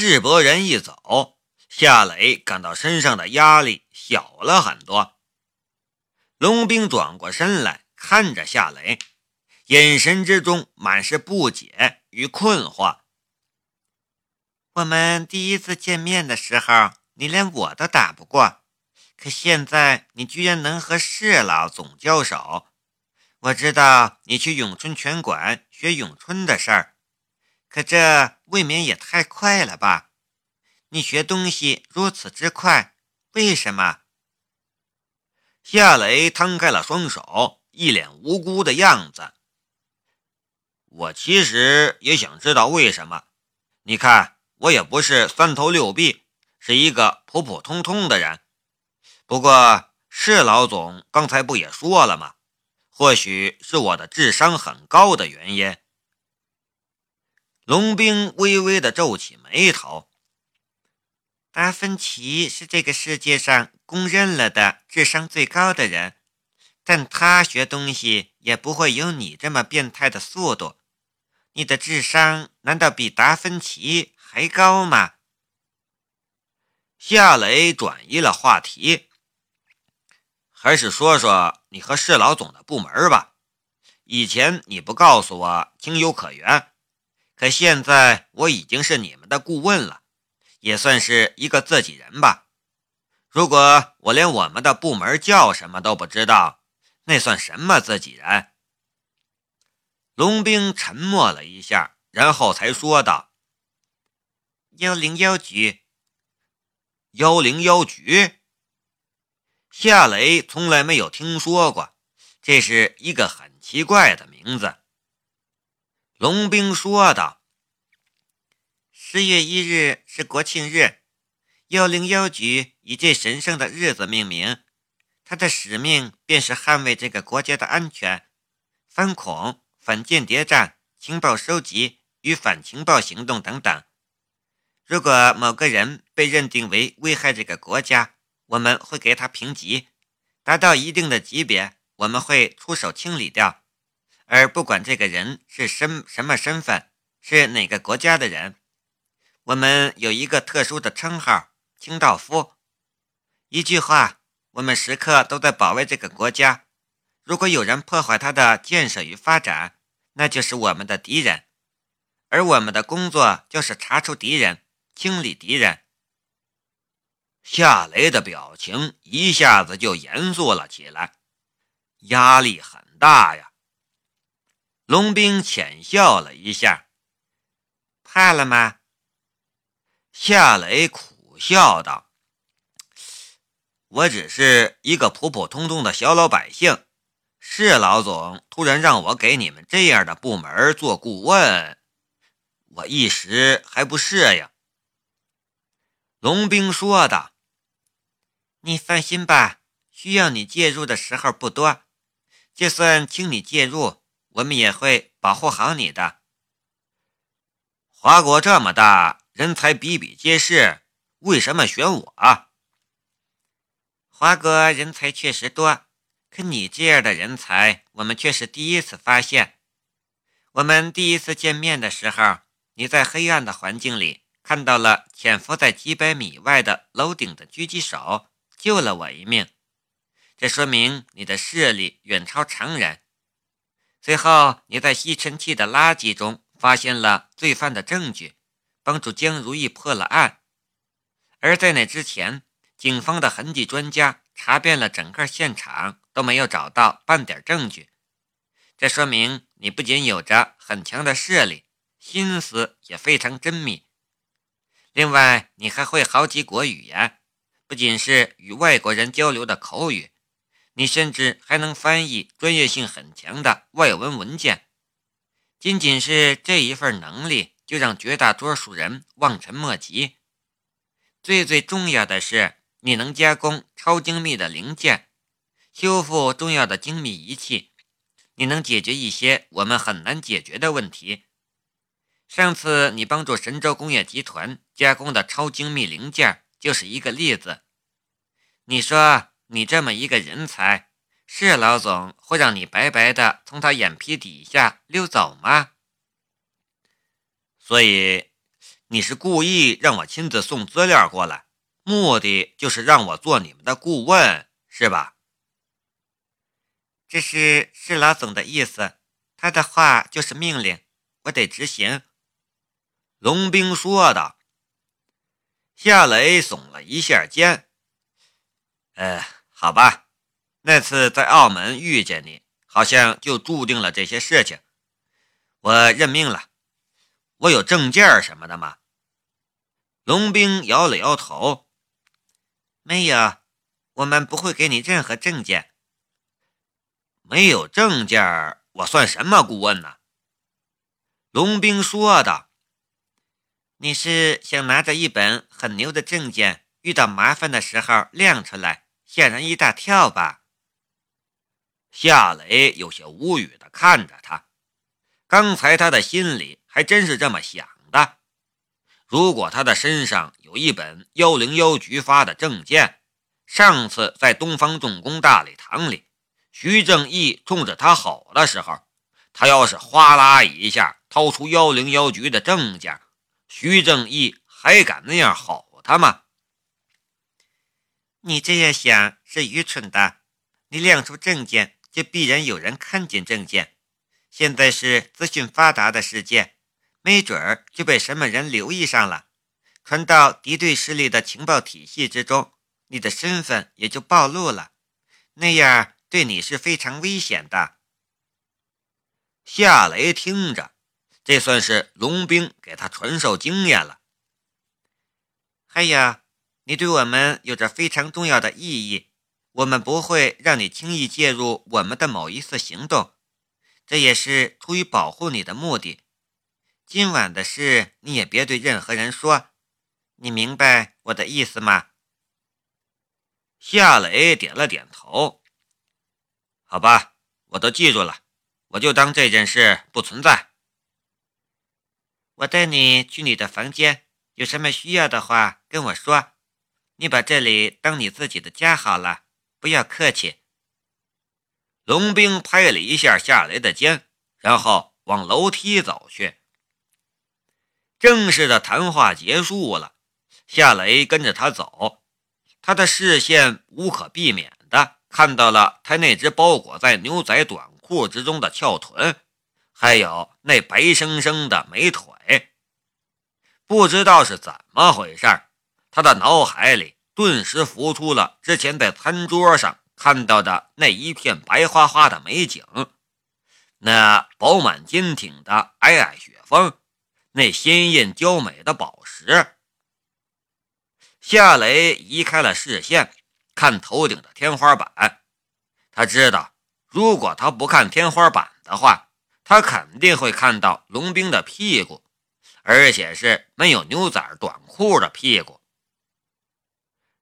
世伯人一走，夏磊感到身上的压力小了很多。龙兵转过身来看着夏磊，眼神之中满是不解与困惑。我们第一次见面的时候，你连我都打不过，可现在你居然能和世老总交手。我知道你去咏春拳馆学咏春的事儿，这未免也太快了吧？你学东西如此之快，为什么？夏雷摊开了双手，一脸无辜的样子。我其实也想知道为什么。你看。我也不是三头六臂，是一个普普通通的人。不过，是老总刚才不也说了吗？或许是我的智商很高的原因。龙兵微微的皱起眉头。达芬奇是这个世界上公认了的智商最高的人，但他学东西也不会有你这么变态的速度。你的智商难道比达芬奇？还高吗？夏雷转移了话题，还是说说你和市老总的部门吧。以前你不告诉我情有可原，可现在我已经是你们的顾问了，也算是一个自己人吧。如果我连我们的部门叫什么都不知道，那算什么自己人？龙兵沉默了一下，然后才说道。幺零幺局，幺零幺局。夏雷从来没有听说过，这是一个很奇怪的名字。龙兵说道：“十月一日是国庆日，幺零幺局以这神圣的日子命名。他的使命便是捍卫这个国家的安全，反恐、反间谍战、情报收集与反情报行动等等。”如果某个人被认定为危害这个国家，我们会给他评级，达到一定的级别，我们会出手清理掉。而不管这个人是身什么身份，是哪个国家的人，我们有一个特殊的称号——清道夫。一句话，我们时刻都在保卫这个国家。如果有人破坏它的建设与发展，那就是我们的敌人。而我们的工作就是查出敌人。清理敌人。夏雷的表情一下子就严肃了起来，压力很大呀。龙兵浅笑了一下，怕了吗？夏雷苦笑道：“我只是一个普普通通的小老百姓，是老总突然让我给你们这样的部门做顾问，我一时还不适应。”龙兵说道：“你放心吧，需要你介入的时候不多。就算请你介入，我们也会保护好你的。华国这么大，人才比比皆是，为什么选我？华国人才确实多，可你这样的人才，我们却是第一次发现。我们第一次见面的时候，你在黑暗的环境里。”看到了潜伏在几百米外的楼顶的狙击手，救了我一命。这说明你的视力远超常人。随后，你在吸尘器的垃圾中发现了罪犯的证据，帮助江如意破了案。而在那之前，警方的痕迹专家查遍了整个现场，都没有找到半点证据。这说明你不仅有着很强的视力，心思也非常缜密。另外，你还会好几国语言，不仅是与外国人交流的口语，你甚至还能翻译专业性很强的外文文件。仅仅是这一份能力，就让绝大多数人望尘莫及。最最重要的是，你能加工超精密的零件，修复重要的精密仪器，你能解决一些我们很难解决的问题。上次你帮助神州工业集团加工的超精密零件就是一个例子。你说你这么一个人才，是老总会让你白白的从他眼皮底下溜走吗？所以，你是故意让我亲自送资料过来，目的就是让我做你们的顾问，是吧？这是是老总的意思，他的话就是命令，我得执行。”龙兵说道。夏雷耸了一下肩：“呃，好吧，那次在澳门遇见你，好像就注定了这些事情。我认命了。我有证件什么的吗？”龙兵摇了摇头：“没有，我们不会给你任何证件。没有证件，我算什么顾问呢？”龙兵说道。你是想拿着一本很牛的证件，遇到麻烦的时候亮出来，吓人一大跳吧？夏雷有些无语的看着他，刚才他的心里还真是这么想的。如果他的身上有一本幺零幺局发的证件，上次在东方重工大礼堂里，徐正义冲着他吼的时候，他要是哗啦一下掏出幺零幺局的证件。徐正义还敢那样吼他吗？你这样想是愚蠢的。你亮出证件，就必然有人看见证件。现在是资讯发达的世界，没准儿就被什么人留意上了，传到敌对势力的情报体系之中，你的身份也就暴露了。那样对你是非常危险的。夏雷听着。这算是龙兵给他传授经验了。还有，你对我们有着非常重要的意义，我们不会让你轻易介入我们的某一次行动，这也是出于保护你的目的。今晚的事你也别对任何人说，你明白我的意思吗？夏雷点了点头。好吧，我都记住了，我就当这件事不存在。我带你去你的房间，有什么需要的话跟我说。你把这里当你自己的家好了，不要客气。龙兵拍了一下夏雷的肩，然后往楼梯走去。正式的谈话结束了，夏雷跟着他走，他的视线无可避免的看到了他那只包裹在牛仔短裤之中的翘臀。还有那白生生的美腿，不知道是怎么回事儿他的脑海里顿时浮出了之前在餐桌上看到的那一片白花花的美景，那饱满坚挺的皑皑雪峰，那鲜艳娇美的宝石。夏雷移开了视线，看头顶的天花板。他知道，如果他不看天花板的话，他肯定会看到龙兵的屁股，而且是没有牛仔短裤的屁股。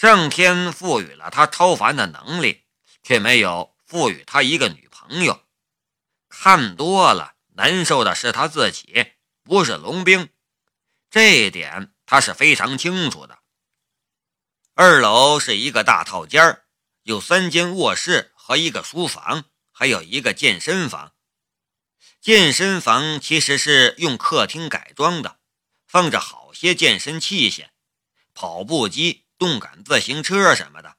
上天赋予了他超凡的能力，却没有赋予他一个女朋友。看多了，难受的是他自己，不是龙兵。这一点他是非常清楚的。二楼是一个大套间有三间卧室和一个书房，还有一个健身房。健身房其实是用客厅改装的，放着好些健身器械，跑步机、动感自行车什么的。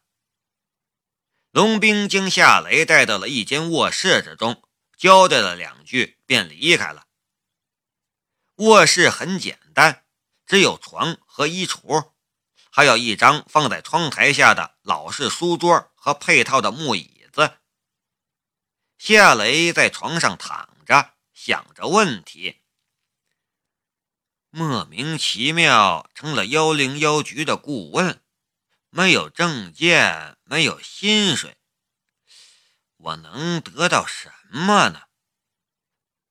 龙兵将夏雷带到了一间卧室之中，交代了两句，便离开了。卧室很简单，只有床和衣橱，还有一张放在窗台下的老式书桌和配套的木椅子。夏雷在床上躺着。想着问题，莫名其妙成了幺零幺局的顾问，没有证件，没有薪水，我能得到什么呢？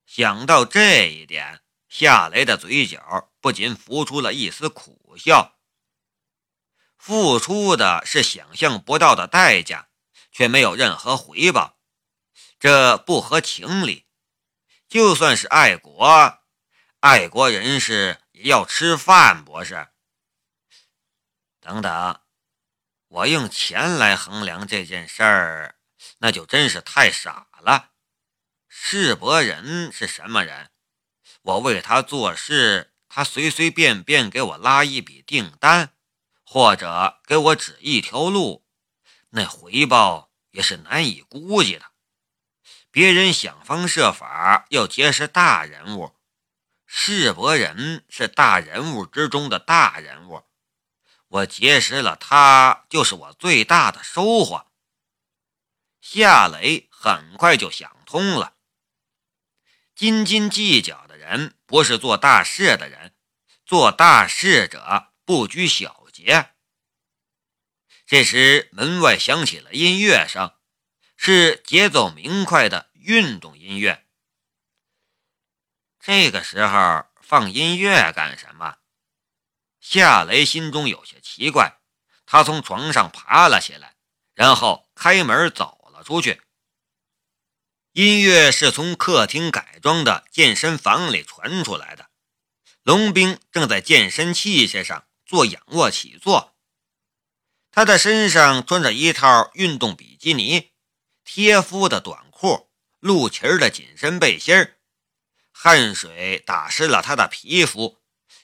想到这一点，夏雷的嘴角不禁浮出了一丝苦笑。付出的是想象不到的代价，却没有任何回报，这不合情理。就算是爱国，爱国人士也要吃饭，不是？等等，我用钱来衡量这件事儿，那就真是太傻了。世伯人是什么人？我为他做事，他随随便便给我拉一笔订单，或者给我指一条路，那回报也是难以估计的。别人想方设法要结识大人物，世伯人是大人物之中的大人物，我结识了他，就是我最大的收获。夏雷很快就想通了，斤斤计较的人不是做大事的人，做大事者不拘小节。这时，门外响起了音乐声，是节奏明快的运动音乐。这个时候放音乐干什么？夏雷心中有些奇怪，他从床上爬了起来，然后开门走了。出去，音乐是从客厅改装的健身房里传出来的。龙兵正在健身器械上做仰卧起坐，他的身上穿着一套运动比基尼，贴肤的短裤，露脐的紧身背心。汗水打湿了他的皮肤，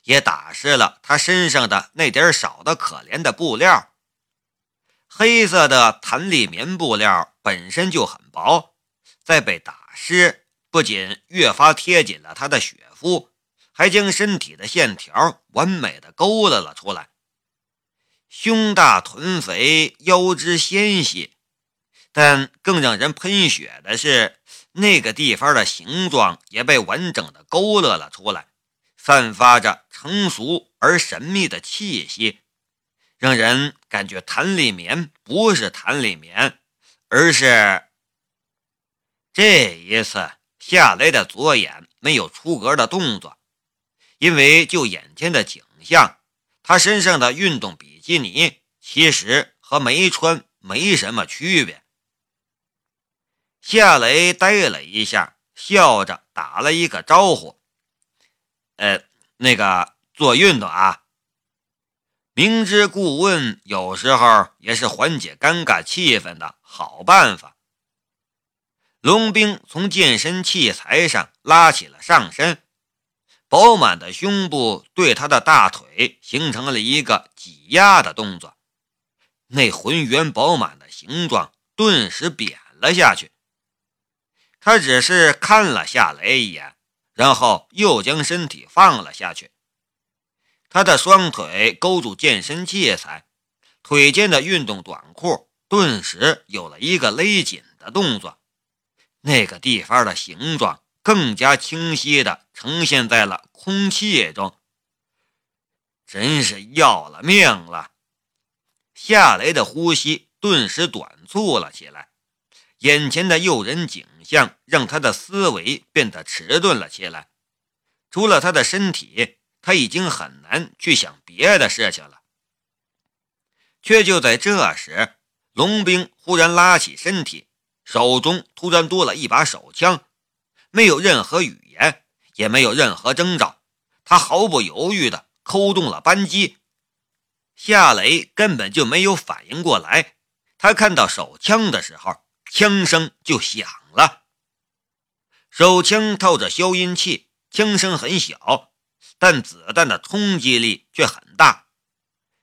也打湿了他身上的那点少的可怜的布料。黑色的弹力棉布料本身就很薄，再被打湿，不仅越发贴紧了他的雪肤，还将身体的线条完美的勾勒了出来。胸大臀肥，腰肢纤细，但更让人喷血的是，那个地方的形状也被完整的勾勒了出来，散发着成熟而神秘的气息。让人感觉弹力棉不是弹力棉，而是这一次夏雷的左眼没有出格的动作，因为就眼前的景象，他身上的运动比基尼其实和没穿没什么区别。夏雷呆了一下，笑着打了一个招呼：“呃，那个做运动啊。”明知故问有时候也是缓解尴尬气氛的好办法。龙兵从健身器材上拉起了上身，饱满的胸部对他的大腿形成了一个挤压的动作，那浑圆饱满的形状顿时扁了下去。他只是看了夏雷一眼，然后又将身体放了下去。他的双腿勾住健身器材，腿间的运动短裤顿时有了一个勒紧的动作，那个地方的形状更加清晰地呈现在了空气中。真是要了命了！夏雷的呼吸顿时短促了起来，眼前的诱人景象让他的思维变得迟钝了起来。除了他的身体。他已经很难去想别的事情了，却就在这时，龙兵忽然拉起身体，手中突然多了一把手枪，没有任何语言，也没有任何征兆，他毫不犹豫地扣动了扳机。夏雷根本就没有反应过来，他看到手枪的时候，枪声就响了。手枪套着消音器，枪声很小。但子弹的冲击力却很大，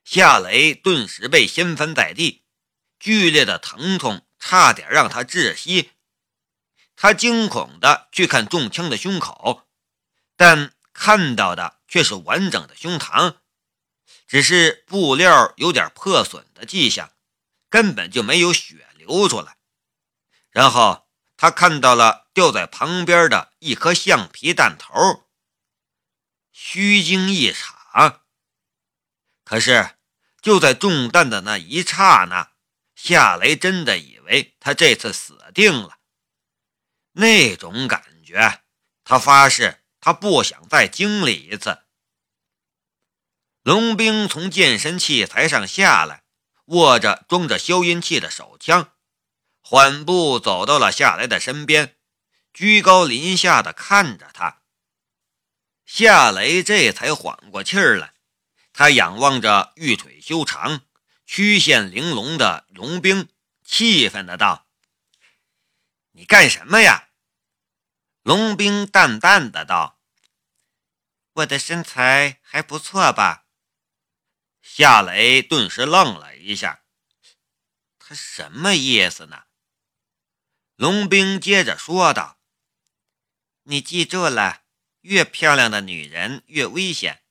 夏雷顿时被掀翻在地，剧烈的疼痛差点让他窒息。他惊恐地去看中枪的胸口，但看到的却是完整的胸膛，只是布料有点破损的迹象，根本就没有血流出来。然后他看到了掉在旁边的一颗橡皮弹头。虚惊一场。可是，就在中弹的那一刹那，夏雷真的以为他这次死定了。那种感觉，他发誓他不想再经历一次。龙兵从健身器材上下来，握着装着消音器的手枪，缓步走到了夏雷的身边，居高临下的看着他。夏雷这才缓过气儿来，他仰望着玉腿修长、曲线玲珑的龙兵，气愤的道：“你干什么呀？”龙兵淡淡的道：“我的身材还不错吧？夏雷顿时愣了一下，他什么意思呢？龙兵接着说道：“你记住了，越漂亮的女人越危险。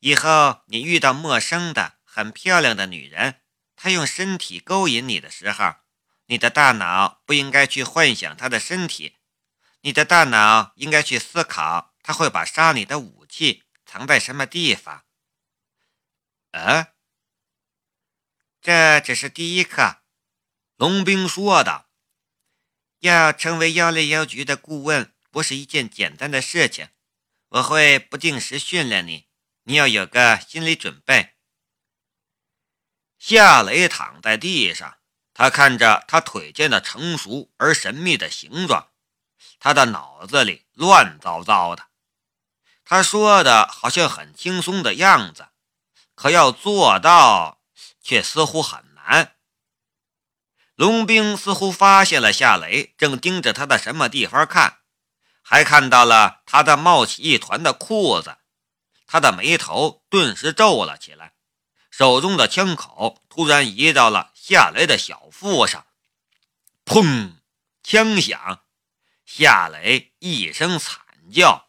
以后你遇到陌生的很漂亮的女人，她用身体勾引你的时候，你的大脑不应该去幻想她的身体，你的大脑应该去思考她会把杀你的武器藏在什么地方。”啊，这只是第一课，龙兵说道。要成为幺零幺局的顾问，不是一件简单的事情。我会不定时训练你，你要有个心理准备。夏雷躺在地上，他看着他腿间的成熟而神秘的形状，他的脑子里乱糟糟的。他说的好像很轻松的样子。可要做到，却似乎很难。龙兵似乎发现了夏雷正盯着他的什么地方看，还看到了他的冒起一团的裤子。他的眉头顿时皱了起来，手中的枪口突然移到了夏雷的小腹上。砰！枪响，夏雷一声惨叫。